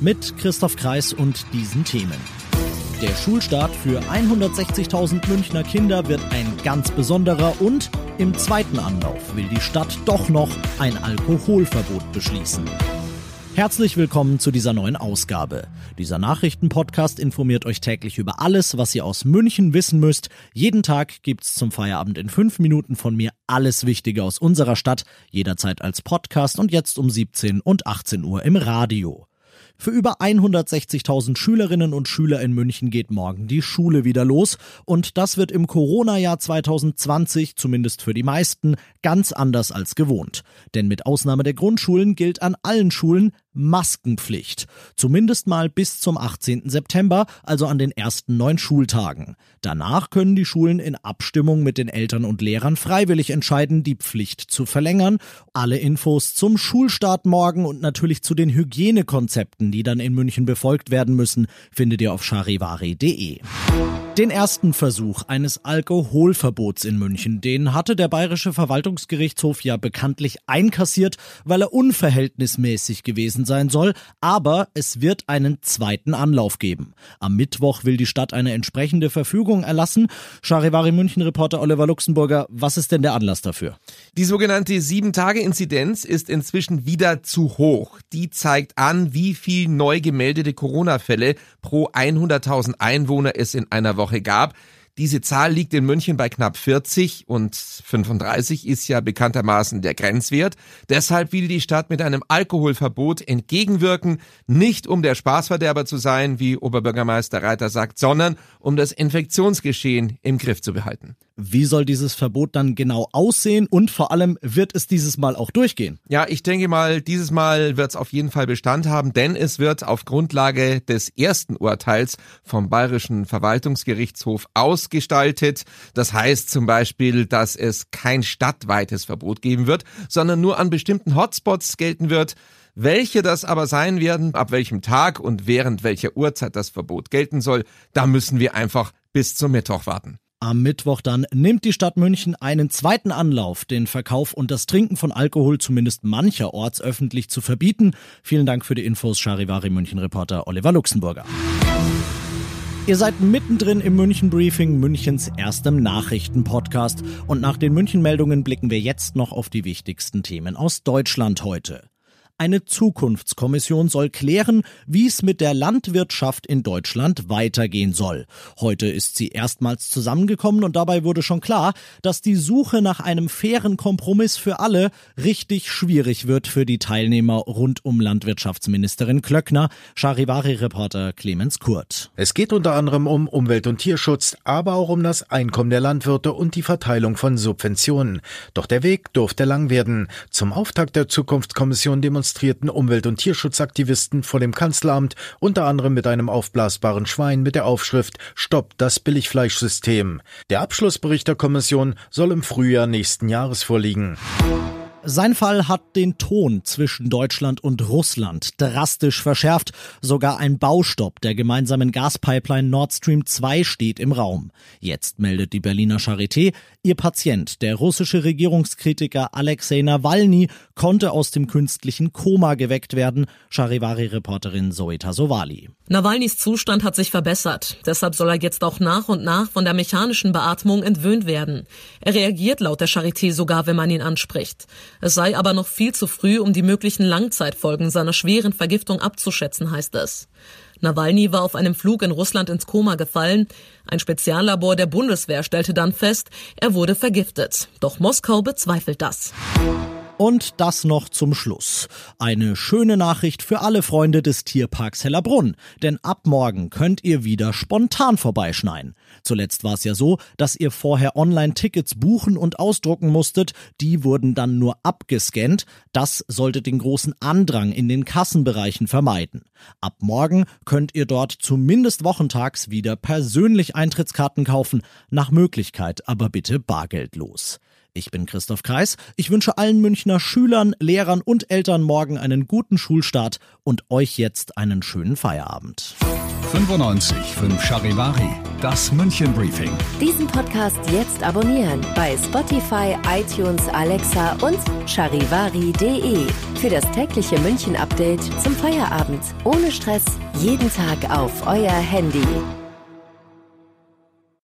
Mit Christoph Kreis und diesen Themen. Der Schulstart für 160.000 Münchner Kinder wird ein ganz besonderer und im zweiten Anlauf will die Stadt doch noch ein Alkoholverbot beschließen. Herzlich willkommen zu dieser neuen Ausgabe. Dieser Nachrichtenpodcast informiert euch täglich über alles, was ihr aus München wissen müsst. Jeden Tag gibt's zum Feierabend in fünf Minuten von mir alles Wichtige aus unserer Stadt, jederzeit als Podcast und jetzt um 17 und 18 Uhr im Radio. Für über 160.000 Schülerinnen und Schüler in München geht morgen die Schule wieder los und das wird im Corona-Jahr 2020, zumindest für die meisten, ganz anders als gewohnt. Denn mit Ausnahme der Grundschulen gilt an allen Schulen Maskenpflicht. Zumindest mal bis zum 18. September, also an den ersten neun Schultagen. Danach können die Schulen in Abstimmung mit den Eltern und Lehrern freiwillig entscheiden, die Pflicht zu verlängern. Alle Infos zum Schulstart morgen und natürlich zu den Hygienekonzepten, die dann in München befolgt werden müssen, findet ihr auf charivari.de. Den ersten Versuch eines Alkoholverbots in München, den hatte der Bayerische Verwaltungsgerichtshof ja bekanntlich einkassiert, weil er unverhältnismäßig gewesen sein soll, aber es wird einen zweiten Anlauf geben. Am Mittwoch will die Stadt eine entsprechende Verfügung erlassen. Charivari München Reporter Oliver Luxemburger, was ist denn der Anlass dafür? Die sogenannte 7-Tage-Inzidenz ist inzwischen wieder zu hoch. Die zeigt an, wie viel neu gemeldete Corona-Fälle pro 100.000 Einwohner es in einer Woche gab. Diese Zahl liegt in München bei knapp 40 und 35 ist ja bekanntermaßen der Grenzwert. Deshalb will die Stadt mit einem Alkoholverbot entgegenwirken, nicht um der Spaßverderber zu sein, wie Oberbürgermeister Reiter sagt, sondern um das Infektionsgeschehen im Griff zu behalten. Wie soll dieses Verbot dann genau aussehen und vor allem wird es dieses Mal auch durchgehen? Ja, ich denke mal, dieses Mal wird es auf jeden Fall Bestand haben, denn es wird auf Grundlage des ersten Urteils vom Bayerischen Verwaltungsgerichtshof ausgestaltet. Das heißt zum Beispiel, dass es kein stadtweites Verbot geben wird, sondern nur an bestimmten Hotspots gelten wird. Welche das aber sein werden, ab welchem Tag und während welcher Uhrzeit das Verbot gelten soll, da müssen wir einfach bis zum Mittwoch warten. Am Mittwoch dann nimmt die Stadt München einen zweiten Anlauf, den Verkauf und das Trinken von Alkohol zumindest mancherorts öffentlich zu verbieten. Vielen Dank für die Infos, Charivari München Reporter Oliver Luxemburger. Ihr seid mittendrin im München Briefing, Münchens erstem Nachrichtenpodcast. Und nach den München Meldungen blicken wir jetzt noch auf die wichtigsten Themen aus Deutschland heute. Eine Zukunftskommission soll klären, wie es mit der Landwirtschaft in Deutschland weitergehen soll. Heute ist sie erstmals zusammengekommen und dabei wurde schon klar, dass die Suche nach einem fairen Kompromiss für alle richtig schwierig wird für die Teilnehmer rund um Landwirtschaftsministerin Klöckner, Charivari-Reporter Clemens Kurt. Es geht unter anderem um Umwelt- und Tierschutz, aber auch um das Einkommen der Landwirte und die Verteilung von Subventionen. Doch der Weg durfte lang werden. Zum Auftakt der Zukunftskommission demonstriert demonstrierten Umwelt- und Tierschutzaktivisten vor dem Kanzleramt, unter anderem mit einem aufblasbaren Schwein mit der Aufschrift Stoppt das Billigfleischsystem. Der Abschlussbericht der Kommission soll im Frühjahr nächsten Jahres vorliegen. Sein Fall hat den Ton zwischen Deutschland und Russland drastisch verschärft. Sogar ein Baustopp der gemeinsamen Gaspipeline Nord Stream 2 steht im Raum. Jetzt meldet die Berliner Charité, ihr Patient, der russische Regierungskritiker Alexei Nawalny, konnte aus dem künstlichen Koma geweckt werden. Charivari-Reporterin Zoeta Sowali. Nawalnys Zustand hat sich verbessert. Deshalb soll er jetzt auch nach und nach von der mechanischen Beatmung entwöhnt werden. Er reagiert laut der Charité sogar, wenn man ihn anspricht. Es sei aber noch viel zu früh, um die möglichen Langzeitfolgen seiner schweren Vergiftung abzuschätzen, heißt es. Nawalny war auf einem Flug in Russland ins Koma gefallen. Ein Speziallabor der Bundeswehr stellte dann fest, er wurde vergiftet. Doch Moskau bezweifelt das. Und das noch zum Schluss. Eine schöne Nachricht für alle Freunde des Tierparks Hellerbrunn, denn ab morgen könnt ihr wieder spontan vorbeischneien. Zuletzt war es ja so, dass ihr vorher Online-Tickets buchen und ausdrucken musstet, die wurden dann nur abgescannt. Das sollte den großen Andrang in den Kassenbereichen vermeiden. Ab morgen könnt ihr dort zumindest wochentags wieder persönlich Eintrittskarten kaufen, nach Möglichkeit aber bitte bargeldlos. Ich bin Christoph Kreis. Ich wünsche allen Münchner Schülern, Lehrern und Eltern morgen einen guten Schulstart und euch jetzt einen schönen Feierabend. 95 5 Charivari, das München Briefing. Diesen Podcast jetzt abonnieren bei Spotify, iTunes, Alexa und charivari.de. Für das tägliche München Update zum Feierabend. Ohne Stress, jeden Tag auf euer Handy.